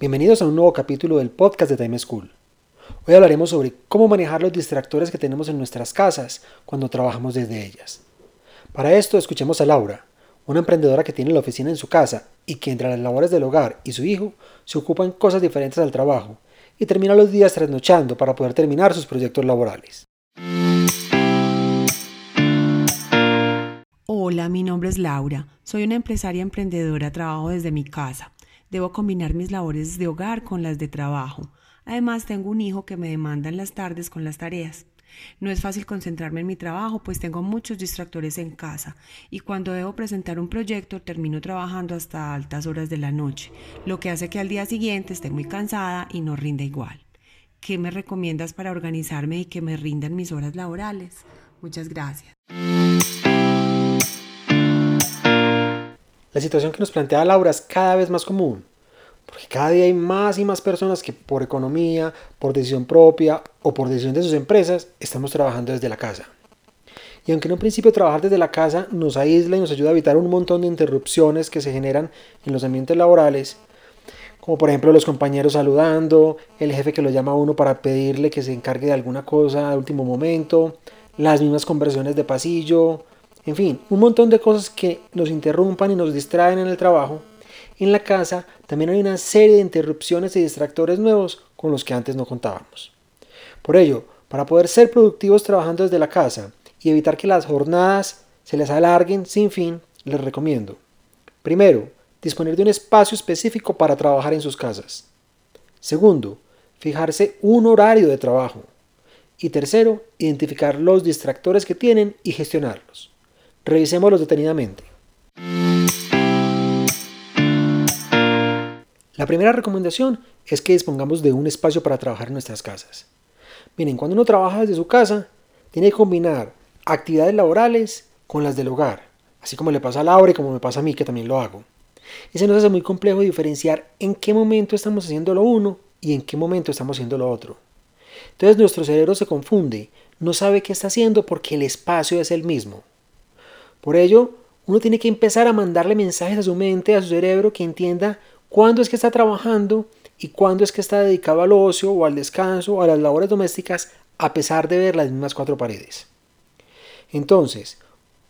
Bienvenidos a un nuevo capítulo del podcast de Time School. Hoy hablaremos sobre cómo manejar los distractores que tenemos en nuestras casas cuando trabajamos desde ellas. Para esto escuchemos a Laura, una emprendedora que tiene la oficina en su casa y que entre las labores del hogar y su hijo se ocupa en cosas diferentes al trabajo y termina los días trasnochando para poder terminar sus proyectos laborales. Hola, mi nombre es Laura. Soy una empresaria emprendedora, trabajo desde mi casa. Debo combinar mis labores de hogar con las de trabajo. Además, tengo un hijo que me demanda en las tardes con las tareas. No es fácil concentrarme en mi trabajo, pues tengo muchos distractores en casa y cuando debo presentar un proyecto termino trabajando hasta altas horas de la noche, lo que hace que al día siguiente esté muy cansada y no rinda igual. ¿Qué me recomiendas para organizarme y que me rindan mis horas laborales? Muchas gracias. La situación que nos plantea Laura es cada vez más común, porque cada día hay más y más personas que por economía, por decisión propia o por decisión de sus empresas estamos trabajando desde la casa. Y aunque en un principio trabajar desde la casa nos aísla y nos ayuda a evitar un montón de interrupciones que se generan en los ambientes laborales, como por ejemplo los compañeros saludando, el jefe que lo llama a uno para pedirle que se encargue de alguna cosa al último momento, las mismas conversiones de pasillo, en fin, un montón de cosas que nos interrumpan y nos distraen en el trabajo. En la casa también hay una serie de interrupciones y distractores nuevos con los que antes no contábamos. Por ello, para poder ser productivos trabajando desde la casa y evitar que las jornadas se les alarguen sin fin, les recomiendo. Primero, disponer de un espacio específico para trabajar en sus casas. Segundo, fijarse un horario de trabajo. Y tercero, identificar los distractores que tienen y gestionarlos. Revisémoslos detenidamente. La primera recomendación es que dispongamos de un espacio para trabajar en nuestras casas. Miren, cuando uno trabaja desde su casa, tiene que combinar actividades laborales con las del hogar, así como le pasa a Laura y como me pasa a mí, que también lo hago. Y se nos hace muy complejo diferenciar en qué momento estamos haciendo lo uno y en qué momento estamos haciendo lo otro. Entonces nuestro cerebro se confunde, no sabe qué está haciendo porque el espacio es el mismo. Por ello, uno tiene que empezar a mandarle mensajes a su mente, a su cerebro, que entienda cuándo es que está trabajando y cuándo es que está dedicado al ocio o al descanso o a las labores domésticas, a pesar de ver las mismas cuatro paredes. Entonces,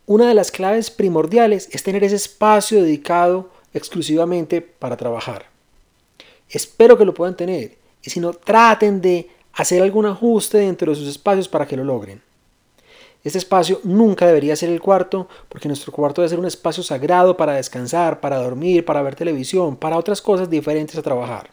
una de las claves primordiales es tener ese espacio dedicado exclusivamente para trabajar. Espero que lo puedan tener y si no, traten de hacer algún ajuste dentro de sus espacios para que lo logren. Este espacio nunca debería ser el cuarto, porque nuestro cuarto debe ser un espacio sagrado para descansar, para dormir, para ver televisión, para otras cosas diferentes a trabajar.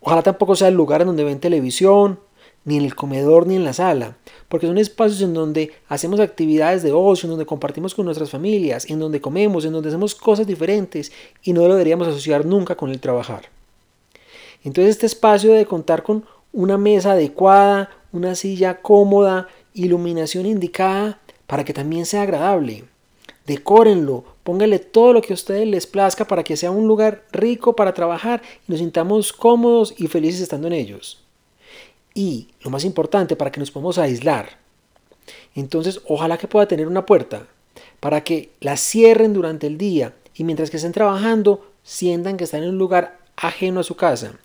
Ojalá tampoco sea el lugar en donde ven televisión, ni en el comedor, ni en la sala, porque son espacios en donde hacemos actividades de ocio, en donde compartimos con nuestras familias, en donde comemos, en donde hacemos cosas diferentes y no lo deberíamos asociar nunca con el trabajar. Entonces este espacio debe contar con una mesa adecuada, una silla cómoda, iluminación indicada para que también sea agradable. Decórenlo, pónganle todo lo que a ustedes les plazca para que sea un lugar rico para trabajar y nos sintamos cómodos y felices estando en ellos. Y lo más importante, para que nos podamos aislar. Entonces, ojalá que pueda tener una puerta para que la cierren durante el día y mientras que estén trabajando, sientan que están en un lugar ajeno a su casa.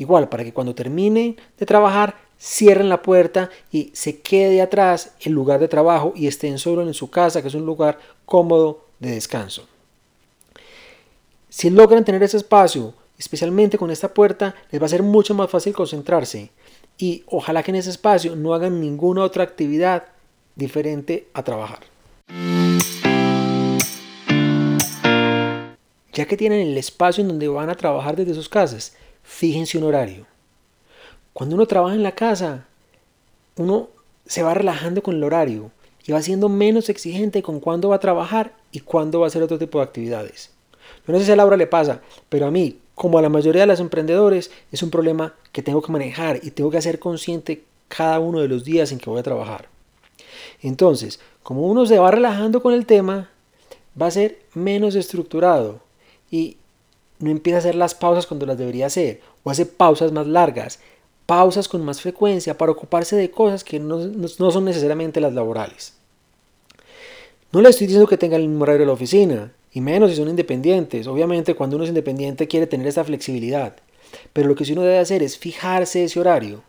Igual, para que cuando terminen de trabajar cierren la puerta y se quede atrás el lugar de trabajo y estén solo en su casa, que es un lugar cómodo de descanso. Si logran tener ese espacio, especialmente con esta puerta, les va a ser mucho más fácil concentrarse y ojalá que en ese espacio no hagan ninguna otra actividad diferente a trabajar. Ya que tienen el espacio en donde van a trabajar desde sus casas, fíjense un horario. Cuando uno trabaja en la casa, uno se va relajando con el horario y va siendo menos exigente con cuándo va a trabajar y cuándo va a hacer otro tipo de actividades. No sé si a Laura le pasa, pero a mí, como a la mayoría de los emprendedores, es un problema que tengo que manejar y tengo que hacer consciente cada uno de los días en que voy a trabajar. Entonces, como uno se va relajando con el tema, va a ser menos estructurado y no empieza a hacer las pausas cuando las debería hacer o hace pausas más largas, pausas con más frecuencia para ocuparse de cosas que no, son necesariamente las laborales. No le estoy diciendo que tengan el mismo horario de la oficina, y menos si son independientes. Obviamente cuando uno es independiente quiere tener esa flexibilidad, pero lo que sí uno debe hacer es fijarse ese horario,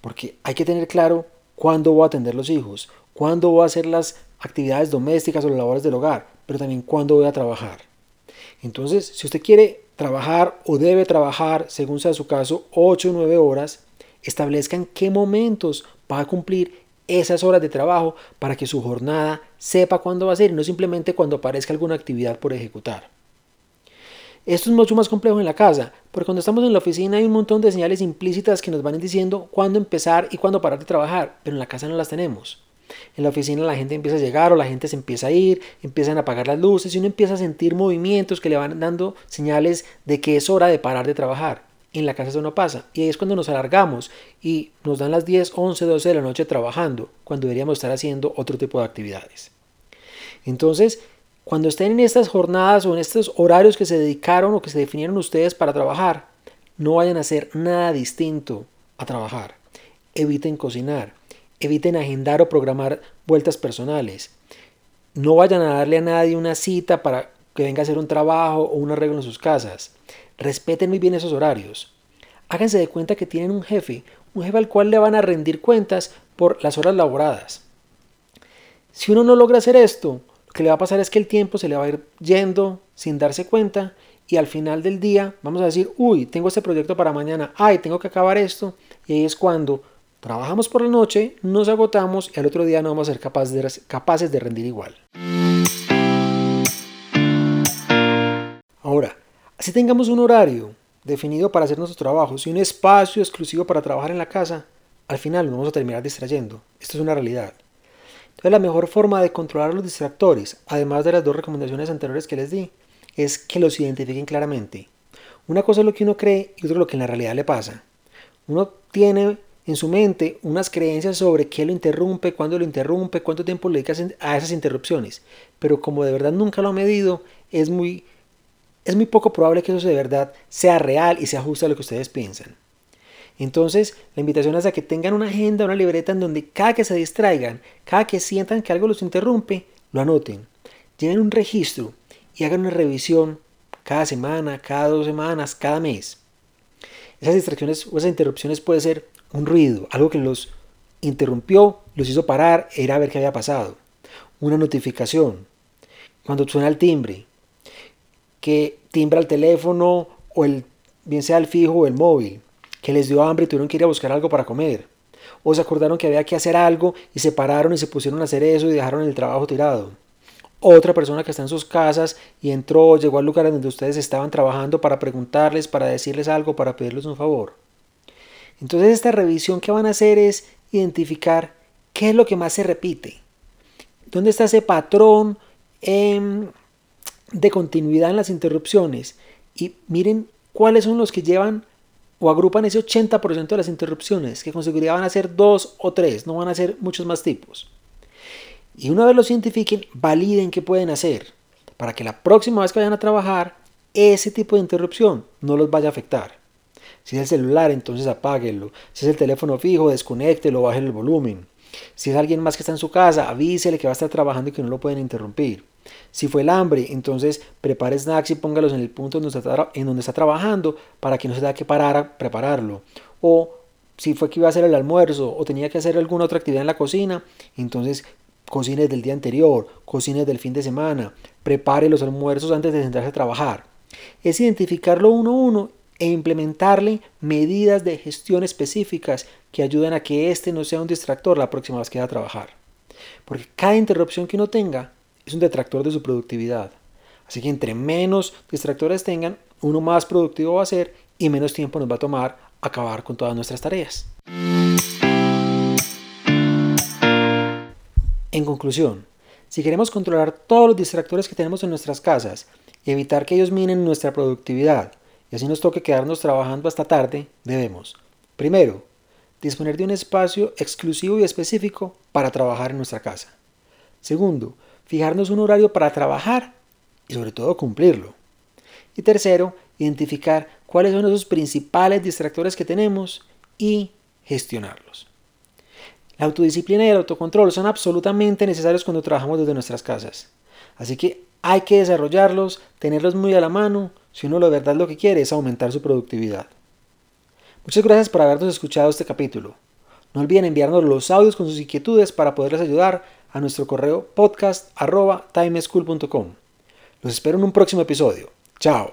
porque hay que tener claro cuándo voy a atender los hijos, cuándo voy a hacer las actividades domésticas o las labores del hogar, pero también cuándo voy a trabajar. Entonces, si usted quiere trabajar o debe trabajar, según sea su caso, 8 o 9 horas, establezca en qué momentos va a cumplir esas horas de trabajo para que su jornada sepa cuándo va a ser y no simplemente cuando aparezca alguna actividad por ejecutar. Esto es mucho más complejo en la casa, porque cuando estamos en la oficina hay un montón de señales implícitas que nos van diciendo cuándo empezar y cuándo parar de trabajar, pero en la casa no las tenemos. En la oficina la gente empieza a llegar o la gente se empieza a ir, empiezan a apagar las luces y uno empieza a sentir movimientos que le van dando señales de que es hora de parar de trabajar. En la casa eso no pasa. Y ahí es cuando nos alargamos y nos dan las 10, 11, 12 de la noche trabajando, cuando deberíamos estar haciendo otro tipo de actividades. Entonces, cuando estén en estas jornadas o en estos horarios que se dedicaron o que se definieron ustedes para trabajar, no vayan a hacer nada distinto a trabajar. Eviten cocinar, eviten agendar o programar vueltas personales. No vayan a darle a nadie una cita para que venga a hacer un trabajo o un arreglo en sus casas. Respeten muy bien esos horarios. Háganse de cuenta que tienen un jefe, un jefe al cual le van a rendir cuentas por las horas laboradas. Si uno no logra hacer esto, lo que le va a pasar es que el tiempo se le va a ir yendo sin darse cuenta y al final del día vamos a decir, uy, tengo este proyecto para mañana, ay, tengo que acabar esto y ahí es cuando trabajamos por la noche, nos agotamos y al otro día no vamos a ser capaces de, rendir igual. Ahora, Así tengamos un horario definido para hacer nuestros trabajos y un espacio exclusivo para trabajar en la casa, al final nos vamos a terminar distrayendo. Esto es una realidad. Entonces la mejor forma de controlar los distractores, además de las dos recomendaciones anteriores que les di, es que los identifiquen claramente. Una cosa es lo que uno cree y otra lo que en la realidad le pasa. Uno tiene en su mente unas creencias sobre qué lo interrumpe, cuándo lo interrumpe, cuánto tiempo le dedica a esas interrupciones, pero como de verdad nunca lo ha medido, es muy es muy poco probable que eso de verdad sea real y se ajuste a lo que ustedes piensan. Entonces, la invitación es a que tengan una agenda, una libreta en donde cada que se distraigan, cada que sientan que algo los interrumpe, lo anoten. Lleven un registro y hagan una revisión cada semana, cada dos semanas, cada mes. Esas distracciones o esas interrupciones puede ser un ruido, algo que los interrumpió, los hizo parar, era ver qué había pasado. Una notificación, cuando suena el timbre, que timbra el teléfono o el, bien sea el fijo o el móvil, que les dio hambre y tuvieron que ir a buscar algo para comer. O se acordaron que había que hacer algo y se pararon y se pusieron a hacer eso y dejaron el trabajo tirado. Otra persona que está en sus casas y entró, llegó al lugar donde ustedes estaban trabajando para preguntarles, para decirles algo, para pedirles un favor. Entonces esta revisión que van a hacer es identificar qué es lo que más se repite. ¿Dónde está ese patrón en de continuidad en las interrupciones y miren cuáles son los que llevan o agrupan ese 80% de las interrupciones, que con seguridad van a ser dos o tres, no van a ser muchos más tipos. Y una vez los identifiquen, validen qué pueden hacer para que la próxima vez que vayan a trabajar, ese tipo de interrupción no los vaya a afectar. Si es el celular, entonces apáguenlo. Si es el teléfono fijo, desconéctelo, bajen el volumen. Si es alguien más que está en su casa, avísele que va a estar trabajando y que no lo pueden interrumpir. Si fue el hambre, entonces prepare snacks y póngalos en el punto en donde está, en donde está trabajando para que no se tenga que parar a prepararlo. O si fue que iba a hacer el almuerzo o tenía que hacer alguna otra actividad en la cocina, entonces cocine del día anterior, cocine del fin de semana, prepare los almuerzos antes de sentarse a trabajar. Es identificarlo uno a uno e implementarle medidas de gestión específicas que ayuden a que este no sea un distractor la próxima vez que va a trabajar. Porque cada interrupción que uno tenga es un detractor de su productividad. Así que entre menos distractores tengan, uno más productivo va a ser y menos tiempo nos va a tomar acabar con todas nuestras tareas. En conclusión, si queremos controlar todos los distractores que tenemos en nuestras casas y evitar que ellos minen nuestra productividad y así nos toque quedarnos trabajando hasta tarde, debemos, primero, disponer de un espacio exclusivo y específico para trabajar en nuestra casa. Segundo, fijarnos un horario para trabajar y sobre todo cumplirlo. Y tercero, identificar cuáles son esos principales distractores que tenemos y gestionarlos. La autodisciplina y el autocontrol son absolutamente necesarios cuando trabajamos desde nuestras casas. Así que hay que desarrollarlos, tenerlos muy a la mano, si uno de verdad lo que quiere es aumentar su productividad. Muchas gracias por habernos escuchado este capítulo. No olviden enviarnos los audios con sus inquietudes para poderles ayudar a nuestro correo podcast.timeschool.com. Los espero en un próximo episodio. Chao.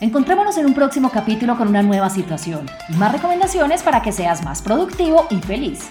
Encontrémonos en un próximo capítulo con una nueva situación y más recomendaciones para que seas más productivo y feliz.